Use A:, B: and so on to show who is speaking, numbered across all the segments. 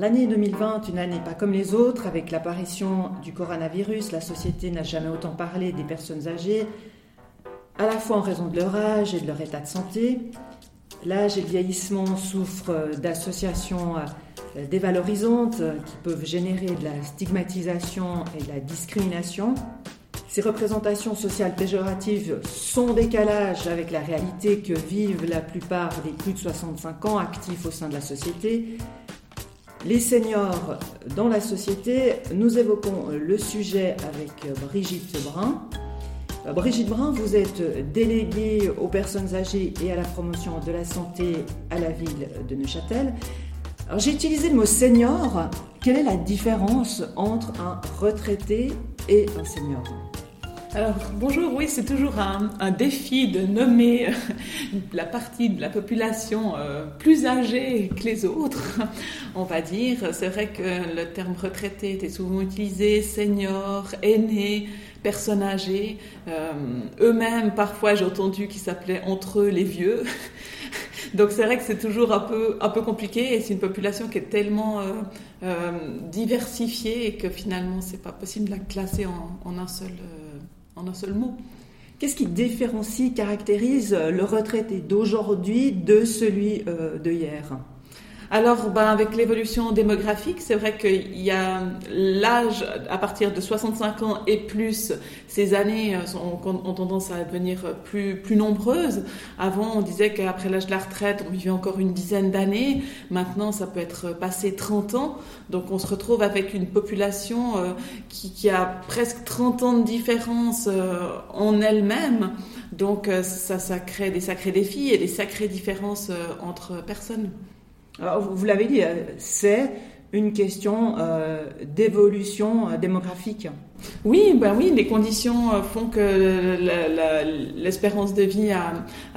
A: L'année 2020, une année pas comme les autres, avec l'apparition du coronavirus, la société n'a jamais autant parlé des personnes âgées, à la fois en raison de leur âge et de leur état de santé. L'âge et le vieillissement souffrent d'associations euh, dévalorisantes qui peuvent générer de la stigmatisation et de la discrimination. Ces représentations sociales péjoratives sont en décalage avec la réalité que vivent la plupart des plus de 65 ans actifs au sein de la société. Les seniors dans la société, nous évoquons le sujet avec Brigitte Brun. Brigitte Brun, vous êtes déléguée aux personnes âgées et à la promotion de la santé à la ville de Neuchâtel. J'ai utilisé le mot senior. Quelle est la différence entre un retraité et un senior?
B: Alors bonjour, oui, c'est toujours un, défi de nommer euh, la partie de la population euh, plus âgée que les autres, on va dire. C'est vrai que le terme retraité était souvent utilisé, senior, aîné, personnes âgées. Euh, eux-mêmes, parfois, j'ai entendu qu'ils s'appelaient entre eux les vieux. Donc c'est vrai que c'est toujours un peu, un peu compliqué et c'est une population qui est tellement euh, diversifiée et que finalement c'est pas possible de la classer en, un, seul, en un seul mot.
A: Qu'est-ce qui différencie, caractérise le retraité d'aujourd'hui de celui de hier?
B: Alors, ben, avec l'évolution démographique, c'est vrai qu'il y a l'âge à partir de 65 ans et plus, ces années euh, ont, tendance à devenir plus, plus nombreuses. Avant, on disait qu'après l'âge de la retraite, on vivait encore une dizaine d'années. Maintenant, ça peut être passé 30 ans. Donc, on se retrouve avec une population euh, qui, a presque 30 ans de différence euh, en elle-même. Donc, ça, ça crée des sacrés défis et des sacrées différences entre personnes.
A: Vous l'avez dit, euh, c'est une question euh, d'évolution euh, démographique.
B: Oui, ben oui, les conditions euh, font que l'espérance de vie a,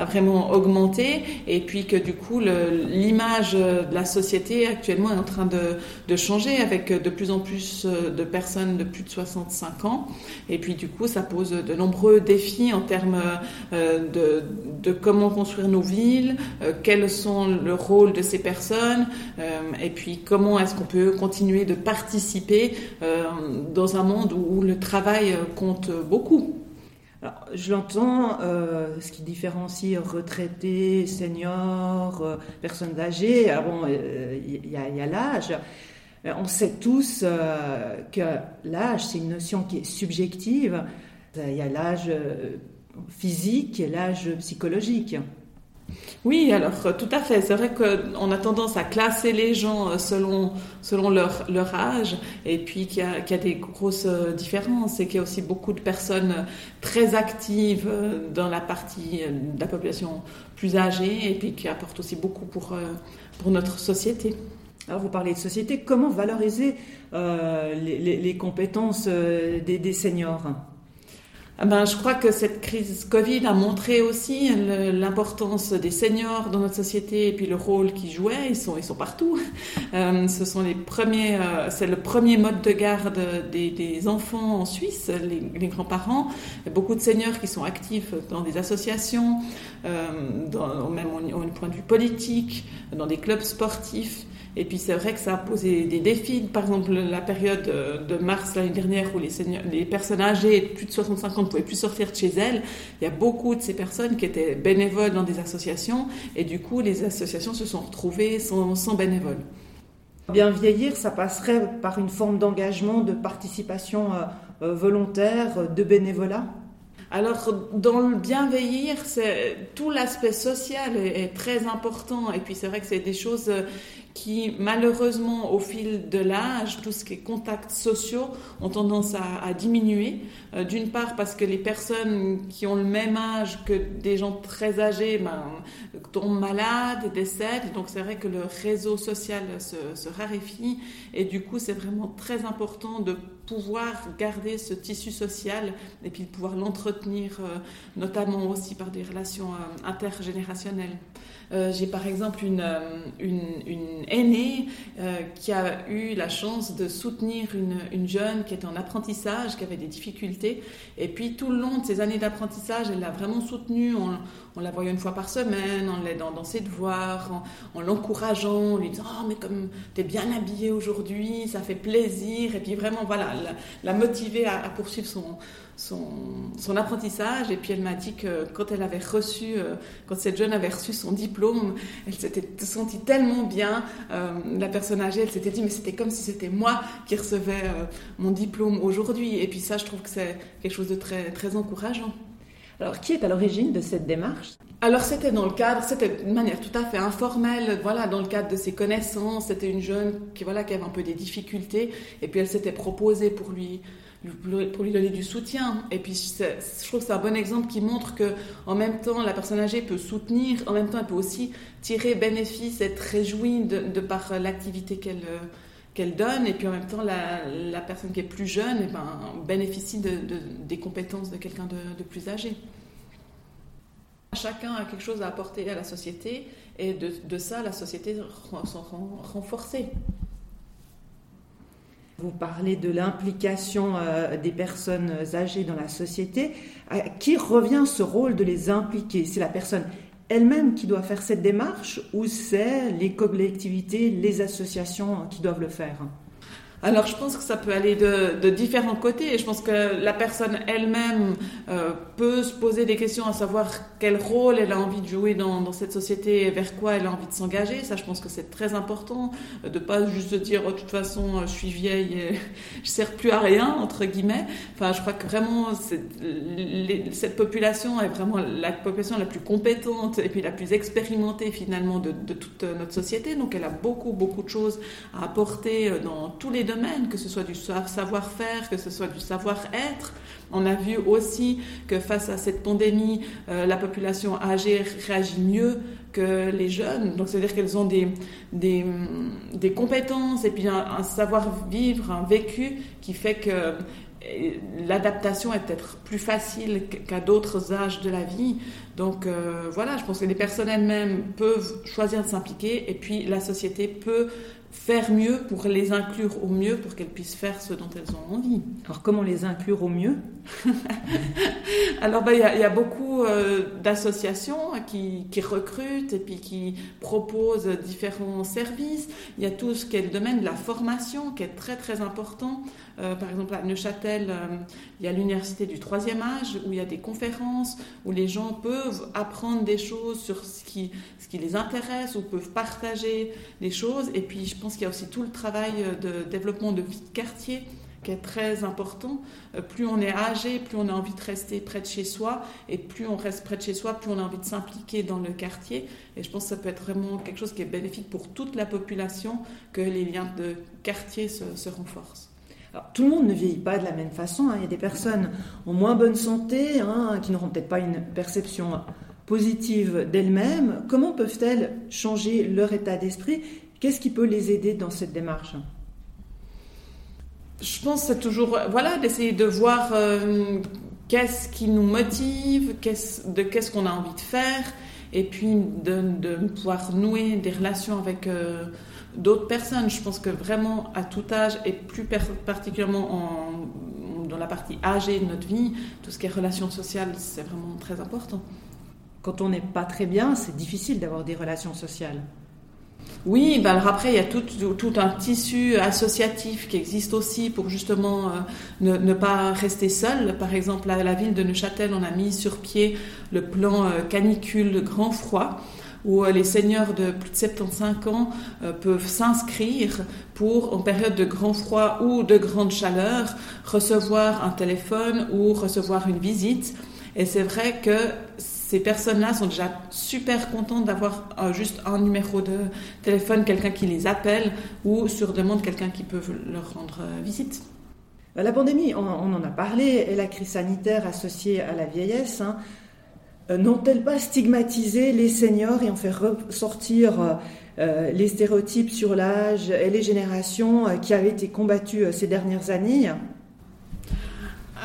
B: vraiment augmenté et puis que du coup l'image de la société actuellement est en train de, changer avec de plus en plus de personnes de plus de 65 ans. Et puis du coup ça pose de nombreux défis en termes de, de comment construire nos villes, quels sont le rôle de ces personnes et puis comment est-ce qu'on peut continuer de participer dans un monde où où le travail euh, compte beaucoup.
A: je l'entends, euh, ce qui différencie retraités, seniors, euh, personnes âgées. bon, il y a, l'âge. On sait tous que l'âge, c'est une notion qui est subjective. Il y a l'âge physique et l'âge psychologique.
B: Oui, alors euh, tout à fait. C'est vrai qu'on a tendance à classer les gens euh, selon, selon leur, leur âge et puis qu'il y, a des grosses euh, différences et qu'il y a aussi beaucoup de personnes très actives dans la partie de la population plus âgée et puis qui apportent aussi beaucoup pour, pour notre société.
A: Alors vous parlez de société, comment valoriser les, compétences des, seniors?
B: Ben, je crois que cette crise Covid a montré aussi l'importance des seniors dans notre société et puis le rôle qu'ils jouaient. Ils sont, ils sont partout. Euh, ce sont les premiers, euh, c'est le premier mode de garde des, enfants en Suisse, les, grands-parents. Beaucoup de seniors qui sont actifs dans des associations, euh, même au, au point de vue politique, dans des clubs sportifs. Et puis c'est vrai que ça a posé des défis. Par exemple, la période de mars l'année dernière où les, les personnes âgées de plus de 65 ans ne pouvaient plus sortir de chez elles, il y a beaucoup de ces personnes qui étaient bénévoles dans des associations et du coup les associations se sont retrouvées sans, sans bénévoles.
A: Bien vieillir, ça passerait par une forme d'engagement, de participation euh, euh, volontaire, de bénévolat?
B: Alors, dans le bien vieillir, tout l'aspect social est, très important. Et puis, c'est vrai que c'est des choses qui, malheureusement, au fil de l'âge, tout ce qui est contacts sociaux, ont tendance à, diminuer. Euh, d'une part, parce que les personnes qui ont le même âge que des gens très âgés ben, tombent malades, décèdent. Donc, c'est vrai que le réseau social se, raréfie. Et du coup, c'est vraiment très important de pouvoir garder ce tissu social et puis de pouvoir l'entretenir, euh, notamment aussi par des relations euh, intergénérationnelles. J'ai par exemple une, une, aînée euh, qui a eu la chance de soutenir une, une, jeune qui était en apprentissage, qui avait des difficultés. Et puis tout le long de ces années d'apprentissage, elle l'a vraiment soutenue en, en, la voyant une fois par semaine, en l'aidant dans ses devoirs, en, en l'encourageant, en lui disant Oh, mais comme tu es bien habillée aujourd'hui, ça fait plaisir. Et puis vraiment, voilà, la, la motiver à, à poursuivre son, apprentissage. Et puis elle m'a dit que quand elle avait reçu, euh, quand cette jeune avait reçu son diplôme, elle s'était sentie tellement bien. Euh, la personne âgée, elle s'était dit, mais c'était comme si c'était moi qui recevais euh, mon diplôme aujourd'hui. Et puis ça, je trouve que c'est quelque chose de très, très encourageant.
A: Alors, qui est à l'origine de cette démarche?
B: Alors c'était dans le cadre, c'était de manière tout à fait informelle, voilà, dans le cadre de ses connaissances. C'était une jeune qui, voilà, qui avait un peu des difficultés, et puis elle s'était proposée pour lui pour lui donner du soutien. Et puis, je trouve que c'est un bon exemple qui montre que, en même temps, la personne âgée peut soutenir, en même temps, elle peut aussi tirer bénéfice, être réjouie de, par l'activité qu'elle qu'elle donne, et puis en même temps, la, personne qui est plus jeune eh ben, bénéficie de, des compétences de quelqu'un de, plus âgé. Chacun a quelque chose à apporter à la société, et de, ça, la société s'en renforcée.
A: Vous parlez de l'implication euh, des personnes âgées dans la société. À qui revient ce rôle de les impliquer? C'est la personne elle-même qui doit faire cette démarche ou c'est les collectivités, les associations qui doivent le faire?
B: Alors je pense que ça peut aller de, différents côtés et je pense que la personne elle-même euh, peut se poser des questions à savoir quel rôle elle a envie de jouer dans, cette société et vers quoi elle a envie de s'engager. Ça je pense que c'est très important euh, de pas juste dire oh, de toute façon je suis vieille et je sers plus à rien entre guillemets. Enfin je crois que vraiment cette population est vraiment la population la plus compétente et puis la plus expérimentée finalement de, de toute notre société. Donc elle a beaucoup beaucoup de choses à apporter euh, dans tous les domaines que ce soit du savoir-faire, que ce soit du savoir-être. On a vu aussi que face à cette pandémie, euh, la population âgée réagit mieux que les jeunes. Donc, c'est-à-dire qu'elles ont des, des, compétences et puis un, savoir-vivre, un vécu qui fait que euh, l'adaptation est peut-être plus facile qu'à d'autres âges de la vie. Donc euh, voilà, je pense que les personnes elles-mêmes peuvent choisir de s'impliquer et puis la société peut faire mieux pour les inclure au mieux pour qu'elles puissent faire ce dont elles ont envie.
A: Alors comment les inclure au mieux?
B: Alors ben, il y, a beaucoup euh, d'associations qui, qui, recrutent et puis qui proposent différents services. Il y a tout ce qui est le domaine de la formation qui est très très important. Euh, par exemple, à Neuchâtel, il y a l'université du troisième âge où il y a des conférences où les gens peuvent apprendre des choses sur ce qui, les intéresse ou peuvent partager des choses. Et puis, je pense qu'il y a aussi tout le travail de développement de vie de quartier qui est très important. Euh, plus on est âgé, plus on a envie de rester près de chez soi, et plus on reste près de chez soi, plus on a envie de s'impliquer dans le quartier. Et je pense que ça peut être vraiment quelque chose qui est bénéfique pour toute la population, que les liens de quartier se renforcent
A: tout le monde ne vieillit pas de la même façon. Hein. Il y a des personnes en moins bonne santé, hein, qui n'auront peut-être pas une perception positive d'elles-mêmes. Comment peuvent-elles changer leur état d'esprit? Qu'est-ce qui peut les aider dans cette démarche?
B: Je pense c'est toujours voilà, d'essayer de voir euh, qu'est-ce qui nous motive, de qu'est-ce qu'on a envie de faire, et puis de, pouvoir nouer des relations avec... Euh, d'autres personnes. Je pense que vraiment à tout âge et plus particulièrement en, dans la partie âgée de notre vie, tout ce qui est relations sociales, c'est vraiment très important.
A: Quand on n'est pas très bien, c'est difficile d'avoir des relations sociales.
B: Oui, ben alors après, il y a tout, un tissu associatif qui existe aussi pour justement euh, ne, pas rester seul. Par exemple, à la ville de Neuchâtel, on a mis sur pied le plan euh, canicule grand froid où euh, les seigneurs de plus de 75 ans peuvent s'inscrire pour, en période de grand froid ou de grande chaleur, recevoir un téléphone ou recevoir une visite. Et c'est vrai que ces personnes-là sont déjà super contentes d'avoir euh, juste un numéro de téléphone, quelqu'un qui les appelle ou sur demande quelqu'un qui peut leur rendre visite.
A: La pandémie, on, en a parlé, et la crise sanitaire associée à la vieillesse, hein, euh, n'ont-elles pas stigmatisé les seniors et ont fait ressortir euh, euh, les stéréotypes sur l'âge et les générations qui avaient été combattus ces dernières années?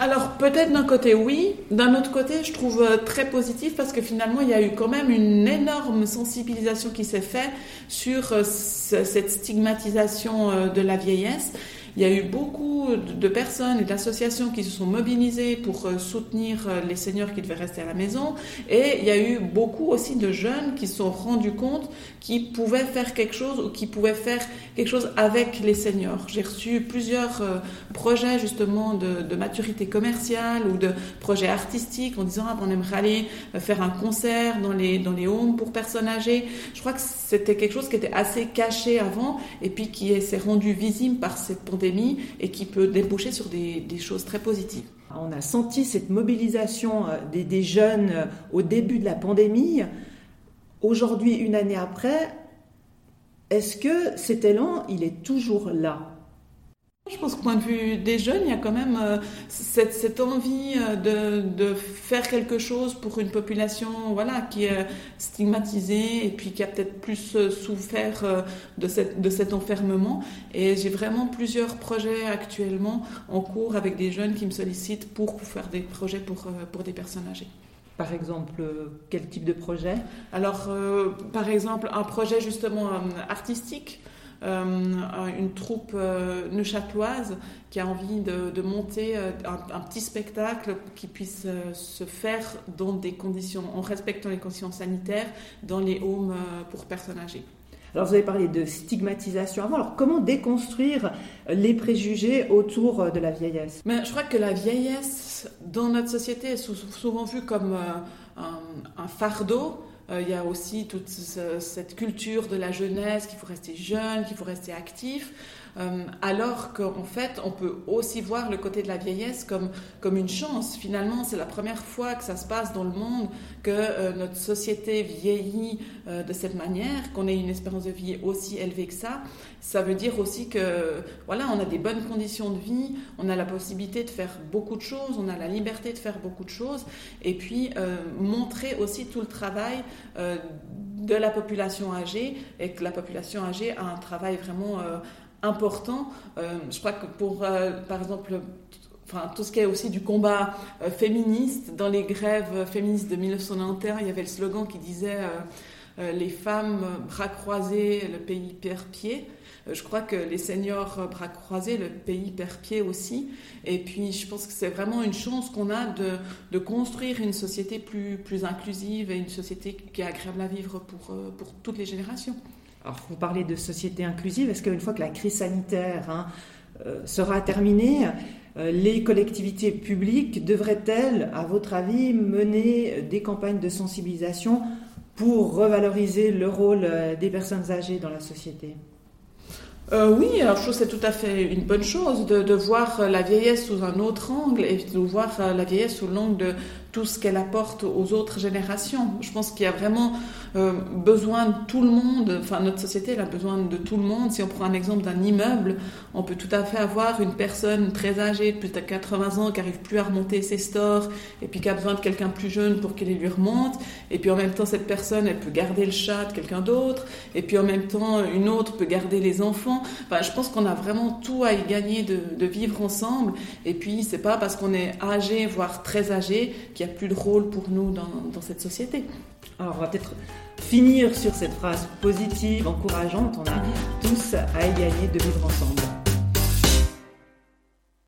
B: Alors peut-être d'un côté oui, d'un autre côté je trouve euh, très positif parce que finalement il y a eu quand même une énorme sensibilisation qui s'est faite sur euh, cette stigmatisation euh, de la vieillesse il y a eu beaucoup de personnes et d'associations qui se sont mobilisées pour euh, soutenir euh, les seniors qui devaient rester à la maison. Et il y a eu beaucoup aussi de jeunes qui se sont rendus compte qu'ils pouvaient faire quelque chose ou qui pouvaient faire quelque chose avec les seniors. J'ai reçu plusieurs euh, projets justement de, maturité commerciale ou de projets artistiques en disant ah, on aimerait aller faire un concert dans les, dans les homes pour personnes âgées. Je crois que c'était quelque chose qui était assez caché avant et puis qui s'est rendu visible par cette pandémie et qui peut déboucher sur des, choses très positives.
A: On a senti cette mobilisation euh, des, jeunes euh, au début de la pandémie. Aujourd'hui, une année après, est-ce que cet élan, il est toujours là?
B: Je pense qu'au point de vue des jeunes, il y a quand même euh, cette, envie euh, de, faire quelque chose pour une population voilà, qui est stigmatisée et puis qui a peut-être plus euh, souffert de, cette, de cet enfermement. Et j'ai vraiment plusieurs projets actuellement en cours avec des jeunes qui me sollicitent pour faire des projets pour, pour des personnes âgées.
A: Par exemple, quel type de projet?
B: Alors, par exemple, un projet justement artistique. Euh, une troupe euh, neuchâteloise qui a envie de, monter euh, un, petit spectacle qui puisse se faire dans des conditions, en respectant les conditions sanitaires, dans les homes pour personnes âgées.
A: Alors vous avez parlé de stigmatisation avant. Alors comment déconstruire les préjugés autour de la vieillesse?
B: Mais Je crois que la vieillesse dans notre société est souvent vue comme un fardeau il y a aussi toute cette culture de la jeunesse, qu'il faut rester jeune, qu'il faut rester actif. Euh, alors qu'en fait, on peut aussi voir le côté de la vieillesse comme, comme une chance. Finalement, c'est la première fois que ça se passe dans le monde que euh, notre société vieillit euh, de cette manière, qu'on ait une espérance de vie aussi élevée que ça. Ça veut dire aussi que voilà, on a des bonnes conditions de vie, on a la possibilité de faire beaucoup de choses, on a la liberté de faire beaucoup de choses, et puis montrer aussi tout le travail de la population âgée et que la population âgée a un travail vraiment important. Euh, je crois que pour, euh, par exemple, enfin, tout ce qui est aussi du combat euh, féministe, dans les grèves féministes de 1991, il y avait le slogan qui disait Les femmes bras croisés, le pays perd pied. Je crois que les seniors bras croisés, le pays perd pied aussi. Et puis, je pense que c'est vraiment une chance qu'on a de, de, construire une société plus, plus inclusive et une société qui est agréable à vivre pour, pour toutes les générations.
A: Alors, vous parlez de société inclusive. Est-ce qu'une fois que la crise sanitaire hein, euh, sera terminée, euh, les collectivités publiques devraient-elles, à votre avis, mener des campagnes de sensibilisation pour revaloriser le rôle euh, des personnes âgées dans la société.
B: Oui, alors je trouve que c'est tout à fait une bonne chose de, de, voir la vieillesse sous un autre angle et de voir la vieillesse sous l'angle de tout ce qu'elle apporte aux autres générations. Je pense qu'il y a vraiment euh, besoin de tout le monde, enfin notre société elle a besoin de tout le monde. Si on prend un exemple d'un immeuble, on peut tout à fait avoir une personne très âgée, plus de 80 ans, qui n'arrive plus à remonter ses stores, et puis qui a besoin de quelqu'un plus jeune pour qu'elle lui remonte. Et puis en même temps, cette personne, elle peut garder le chat de quelqu'un d'autre, et puis en même temps, une autre peut garder les enfants. Enfin, je pense qu'on a vraiment tout à y gagner de, de vivre ensemble. Et puis, c'est pas parce qu'on est âgé, voire très âgé, qu'il n'y a plus de rôle pour nous dans, dans cette société.
A: Alors, on va peut-être finir sur cette phrase positive, encourageante. On a tous à y gagner de vivre ensemble.